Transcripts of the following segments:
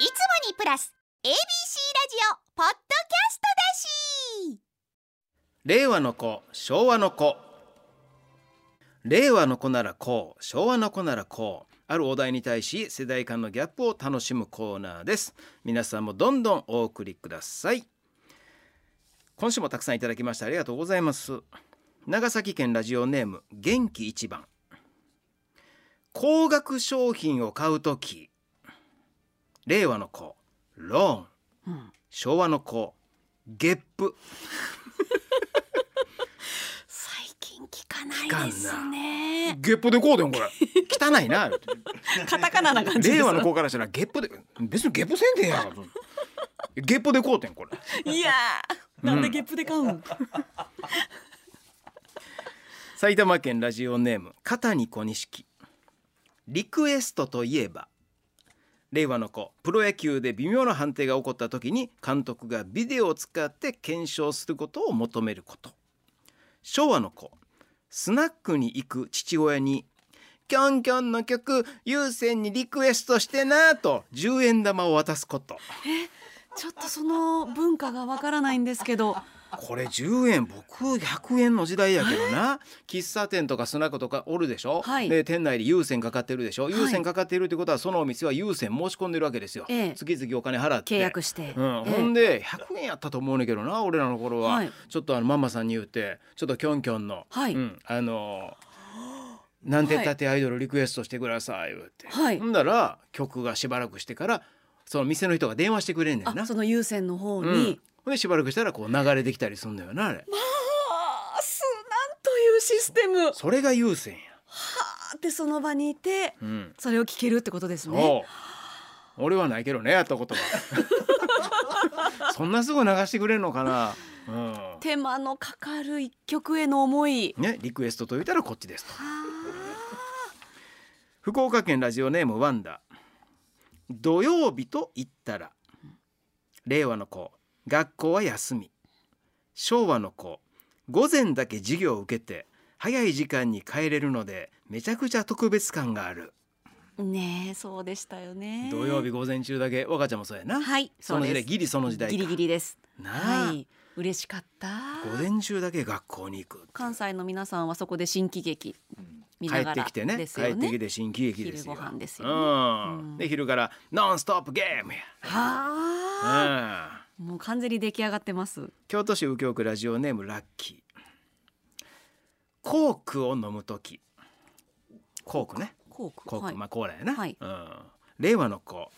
いつもにプラス ABC ラジオポッドキャストだし。令和の子昭和の子。令和の子ならこう昭和の子ならこうあるお題に対し世代間のギャップを楽しむコーナーです。皆さんもどんどんお送りください。今週もたくさんいただきましてありがとうございます。長崎県ラジオネーム元気一番。高額商品を買うとき令和の子ローン、うん昭和の子ゲップ。最近聞かないですね。ゲップでこうでんこれ。汚いな。カタカナな感じ令和の子からしたらゲップで別にゲップせんでええやん。ゲップでこうてんこれ。いやーなんでゲップで買うん、埼玉県ラジオネーム片に小錦リクエストといえば令和の子。プロ野球で微妙な判定が起こった時に監督がビデオを使って検証することを求めること。昭和の子。スナックに行く父親に「キョンキョンの曲優先にリクエストしてな」と10円玉を渡すこと。えちょっとその文化がわからないんですけどこれ10円僕100円の時代やけどな。喫茶店とかスナックとかおるでしょ、はい。で店内で優先かかってるでしょ、い。優先かかってるってことはそのお店は優先申し込んでるわけですよ、ええ。月々お金払って。契約して、うん。ええ。ほんで100円やったと思うねんけどな俺らの頃は、はい。ちょっとあのママさんに言ってちょっとキョンキョンの、はい。うん、あのなんてたってアイドルリクエストしてください言って、はい。ほんだら曲がしばらくしてからその店の人が電話してくれんねんな。あその優先の方に、うん、ほんでしばらくしたらこう流れてきたりすんだよなあれ。あーすなんというシステム。はそれが優先や、あってその場にいてうん、それを聞けるってことですね。俺はないけどねやったことは。そんなすぐ流してくれんのかな、うん。手間のかかる一曲への思い。ね、リクエストと言ったらこっちですと。は福岡県ラジオネームワンダ。土曜日と言ったら。令和の子学校は休み。昭和の子午前だけ授業を受けて早い時間に帰れるのでめちゃくちゃ特別感がある。あねえそうでしたよね。土曜日午前中だけ若ちゃんもそうやな、はいその時代ギリその時代か。ギリギリです。はい嬉しかった。午前中だけ学校に行く関西の皆さんはそこで新喜劇見帰ながらってきてね。帰ってきて新喜劇ですよ。昼ご飯ですよね。うん。うん。で昼からノンストップゲームや、はあ。うんもう完全に出来上がってます。京都市右京区ラジオネームラッキー。コークを飲む時。コークね。コーク。コーク、はい。まあコーラやな、はい。うん、令和の子。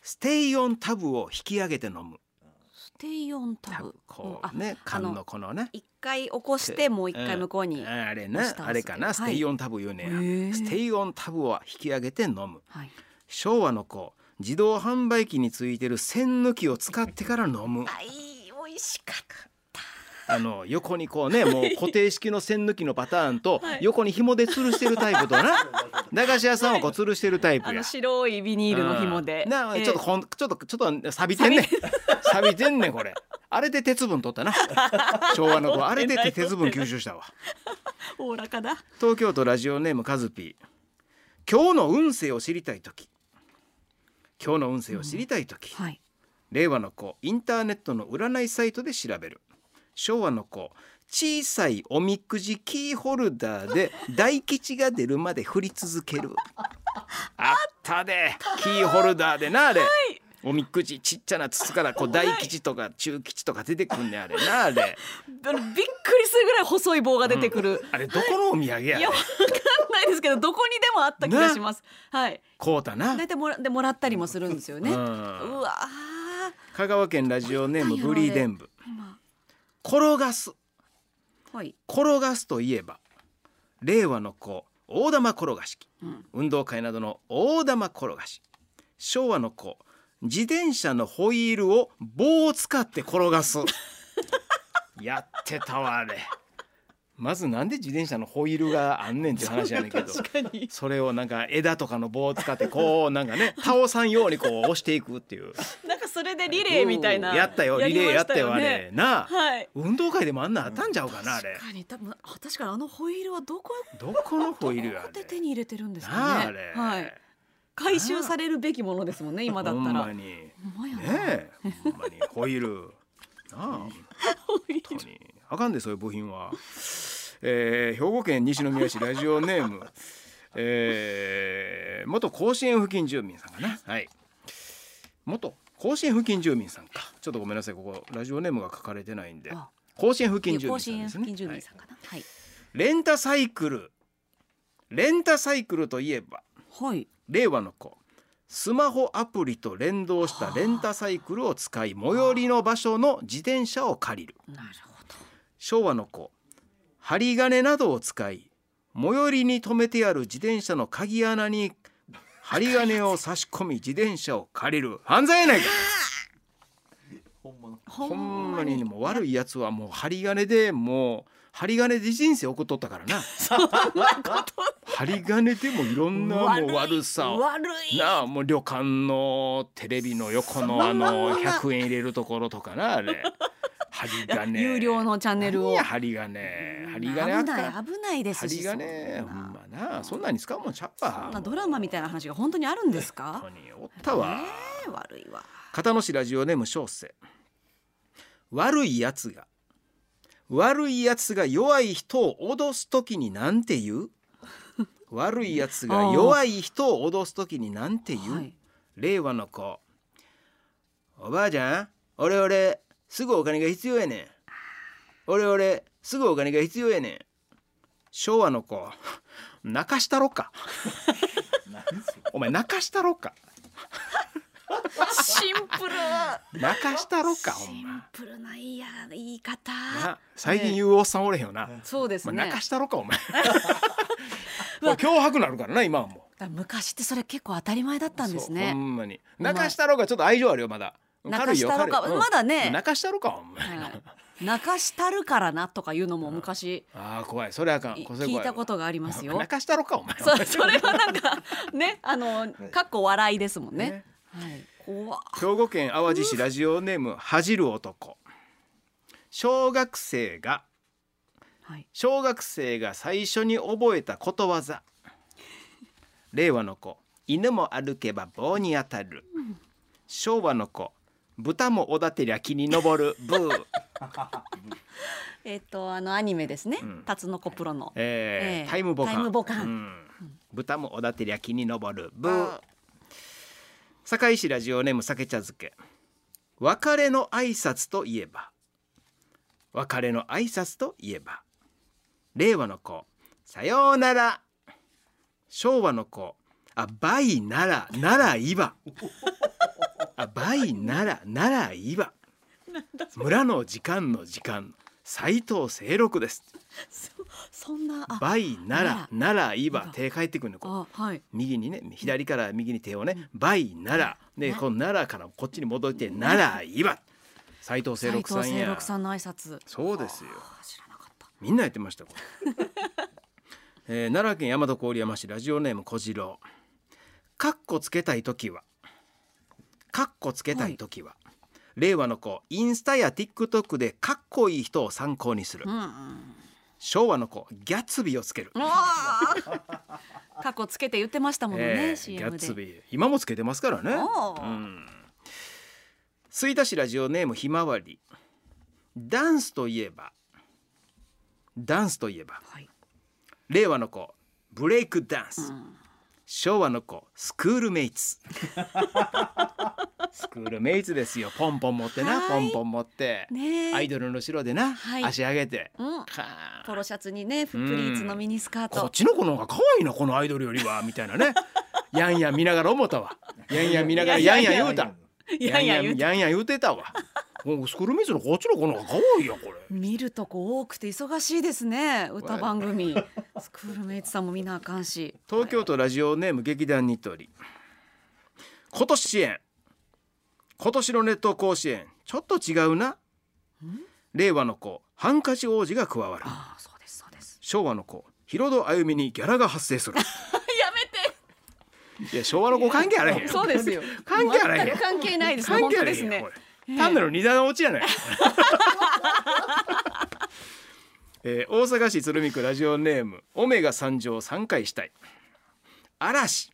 ステイオンタブを引き上げて飲む。ステイオンタブ。こうね。缶のこのね。一回起こしてもう一回向こうに、うん。あれ押したんですけどなあれかな、はい。ステイオンタブ言うねステイオンタブを引き上げて飲む。はい。昭和の子自動販売機についてる栓抜きを使ってから飲む。あいい美味しかった。あの横にこうね もう固定式の栓抜きのパターンとはい。横に紐で吊るしてるタイプとな。駄菓子屋さんはこう吊るしてるタイプや。白いビニールの紐で、うん。なちょっとこんちょっとちょっと錆びてんねん。錆びてんねん。これ。あれで鉄分取ったな。昭和の子あれで鉄分吸収したわ。おおらかだ東京都ラジオネームカズピー。今日の運勢を知りたい時今日の運勢を知りたい時、はい。令和の子インターネットの占いサイトで調べる。昭和の子小さいおみくじキーホルダーで 大吉が出るまで振り続ける。あったでキーホルダーでなあれ、おみくじちっちゃな筒からこう大吉とか中吉とか出てくんねんあれ。なあれびっくりするぐらい細い棒が出てくる、あれどこのお土産やねん。いやわかんないですけどどこにでもあった気がします。はい。こうたな。大体もらでもらったりもするんですよね、ううんわ香川県ラジオネームブリーデンブ転がす。はい、転がすといえば令和の子大玉転がし機うん、運動会などの大玉転がし。昭和の子自転車のホイールを棒を使って転がす。やってたわあれまずなんで自転車のホイールがあんねんっていう話やねんけど。確かに。それをなんか枝とかの棒を使ってこうなんかね 倒さんようにこう押していくっていう。なんかそれでリレーみたいなやったよ。リレーやったよあれ。なあはい。運動会でもあんなんあったんちゃうかなあれ。確かに多分あ確かにあのホイールはどこどこのホイールやで手に入れてるんですかね。はい。回収されるべきものですもんね今だったら。ほんまに。ねほんまやな。え。ほんまに。ホイール。なあ。本当にあかんでそういう部品は、えー、兵庫県西宮市ラジオネーム、えー、元甲子園付近住民さんかな。はい。元甲子園付近住民さんか。ちょっとごめんなさいここラジオネームが書かれてないんで。あ。甲子園付近住甲民さんですね。子園付近住はい民さんかな。はい。レンタサイクル。レンタサイクルといえばはい。令和の子。スマホアプリと連動したレンタサイクルを使い最寄りの場所の自転車を借りる。なるほど昭和の子針金などを使い最寄りに止めてある自転車の鍵穴に針金を差し込み自転車を借りる。犯罪やないか。ほほんまに。ねもう悪いやつはもう針金でもう針金で人生送っとったからな。針金でもいろんなもう悪さを。悪いなあもう旅館のテレビの横のあの100円入れるところとかなあれ針金有料のチャンネルを。針金針金あ危ない危ないですし針金そんな。ほんまな。そんなに使うもんちゃうわそんなドラマみたいな話が本当にあるんですか？本当におったわ。えー悪いわ。片野市ラジオネーム小生。悪いやつが。悪いやつが弱い人を脅すときになんて言う？悪いやつが 弱い人を脅すときになんて言う、はい。令和の子。おばあちゃん俺俺すぐお金が必要やねん。俺俺すぐお金が必要やねん。昭和の子。泣かしたろか。お前泣かしたろか。シンプル泣かしたろかほシンプルないや言い方。な最近言うおっさんおれへんよな、まあ、そうですね。泣かしたろかお前。これ脅迫なるからな今はもう。昔ってそれ結構当たり前だったんですそうほねんまに。泣かしたろかちょっと愛情あるよまだ泣かしたろかまだね。泣かしたろかほんま、はい。泣かしたるからなとかいうのも昔。ああ怖い。それあかん。聞いたことがあります。よ泣かしたろかお前。そそれはなんかねあのかっこ笑いですもんね。ね。はい。怖っ。兵庫県淡路市ラジオネーム恥じる男。小学生がはい。小学生が最初に覚えたことわざ。令和の子。犬も歩けば棒に当たる。昭和の子豚もおだてりゃ木に登る。ブー、えっとあのアニメですね。ん。タツノコプロの。えーええ。タイムボカン。タイムボカン。うん。豚もおだてりゃ木に登る。ブー。堺市ラジオネーム酒茶漬け。別れの挨拶といえば。別れの挨拶といえば。令和の子。さようなら。昭和の子。あバイならならいばあバイならならいば村の時間の時間。斉藤清六です。そんなあバイなら。ならいばなら手返ってくるのこう。あはい。右にね左から右に手をねバイなら。でこのならからこっちに戻ってなら。いば斉藤清六さんや。清六さんの挨拶。そうですよ。あ知らなかった。みんなやってましたこれ、えー奈良県大和郡山市ラジオネーム小次郎。カッコつけたい時はカッコつけたい時は、令和の子インスタや TikTok でかっこいい人を参考にする、うんうん。昭和の子ギャッツビーをつける、うわー 過去つけて言ってましたものね、えーギャツでビー。今もつけてますからね。うん。吹田市ラジオネームひまわり。ダンスといえばダンスといえばはい。令和の子ブレイクダンス、うん昭和の子スクールメイツ。スクールメイツですよ。ポンポン持ってな、はい。ポンポン持って、ね。えアイドルの後ろでな、はい。足上げて、うん。はあポロシャツにねプリーツのミニスカート。こっちの子の方が可愛いなこのアイドルよりはみたいなね。やんやん見ながら思ったわ。やんやん見ながらやんやん言うた。いやいや言うて。やんやん言うてたわスクールメイツのこっちの子の方が可愛いやこれ。見るとこ多くて忙しいですね 歌番組。スクールメイツさんも見なあかんし。東京都ラジオネーム劇団ニトリ。今年支援。今年の熱湯甲子園。ちょっと違うな。令和の子。ハンカチ王子が加わる。ああそうですそうです。昭和の子。ヒロド歩みにギャラが発生する。やめいや昭和の子関係あらへんそうですよ。関係あらへん全く関係ないです関係ですね単なる二段落ちやない、えー大阪市鶴見区ラジオネームオメガ三乗三回したい。嵐。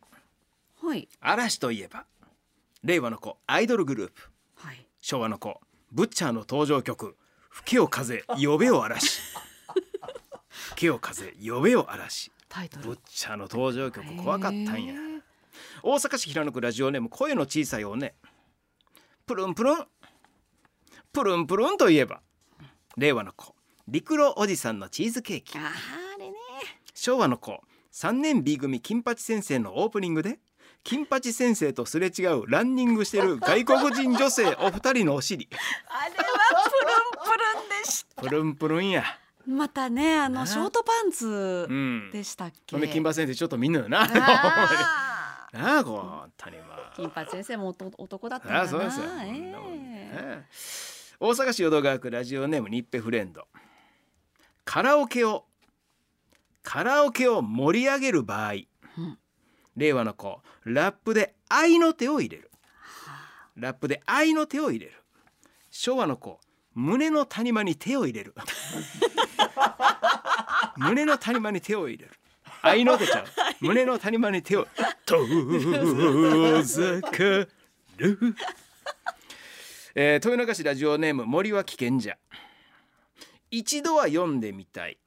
はい。嵐といえば令和の子アイドルグループ。はい。昭和の子ブッチャーの登場曲「吹けよ風呼べよ嵐」「吹けよ風呼べよ嵐。タイ」トル。ブッチャーの登場曲怖かったんや。大阪市平野区ラジオネーム声の小さいおね。プルンプルンプルンプルンといえば令和の子陸路おじさんのチーズケーキ。あーあれね。昭和の子3年 B 組金八先生のオープニングで金八先生とすれ違うランニングしてる外国人女性お二人のお尻。あれはプルンプルンでしプルンプルンや。たまたねあな。のショートパンツうん。でしたっけ、ほんで金八先生ちょっと見んのよな なあこう本当にまあ。金八先生も男男だったんだな。あそうですよ、えそんなもんえね大阪市淀川区ラジオネームニッペフレンド。カラオケをカラオケを盛り上げる場合、うん令和の子ラップで愛の手を入れる。ラップで愛の手を入れる。昭和の子胸の谷間に手を入れる。胸の谷間に手を入れる。愛の手ちゃう。胸の谷間に手を 遠ざかるえー、豊中市ラジオネーム森は危険じゃ一度は読んでみたい。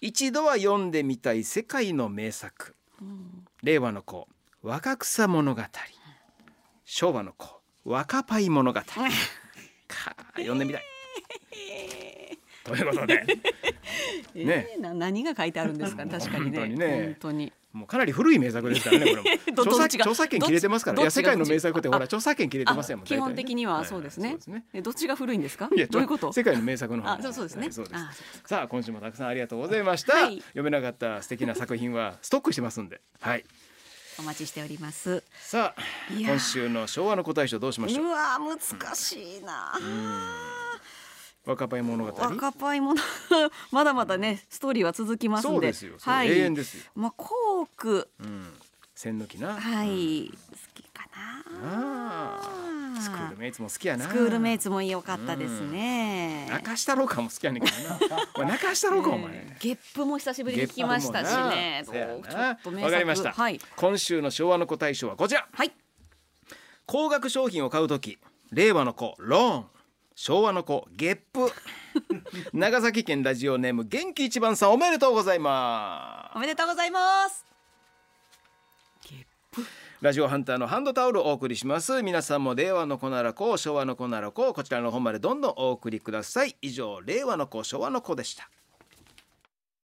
一度は読んでみたい世界の名作。令和の子。若草物語。昭和の子。若パイ物語。か読んでみたい ということで。え ね。えな何が書いてあるんですか？確かにね。本当にね。本当に。もうかなり古い名作ですからねこれ 著作著作権切れてますから。いや世界の名作ってほらあ著作権切れてますよもう大体ね。基本的にはそうですね。どっちが古いんですか？いやどういうこと？世界の名作の方。あそうそうですね。はいそうです。あさあ今週もたくさんありがとうございました、はい。読めなかった素敵な作品はストックしてますんで。はい。お待ちしております。さあ今週の昭和の答え書どうしましょう？うわー難しいな若パイ物語？若パイものまだまだねストーリーは続きますんで。そうですよ、そうはい。永遠ですよ、まあコーク。うん、線抜きな、はい。好きかあー。スクールメイツも好きやな。スクールメイツも良かったですね。中下郎かも好きやねんけどな。お前中下郎かお前、えーゲップも久しぶりに聞きましたしね。ゲップもなどうちょっと名作。わかりました、はい。今週の昭和の子大賞はこちら。はい。高額商品を買うとき令和の子ローン昭和の子ゲップ。長崎県ラジオネーム元気一番さんおめでとうございまおめでとうございます。すラジオハンターのハンドタオルをお送りします。皆さんも令和の子なら子昭和の子なら子こちらの方までどんどんお送りください。以上令和の子昭和の子でした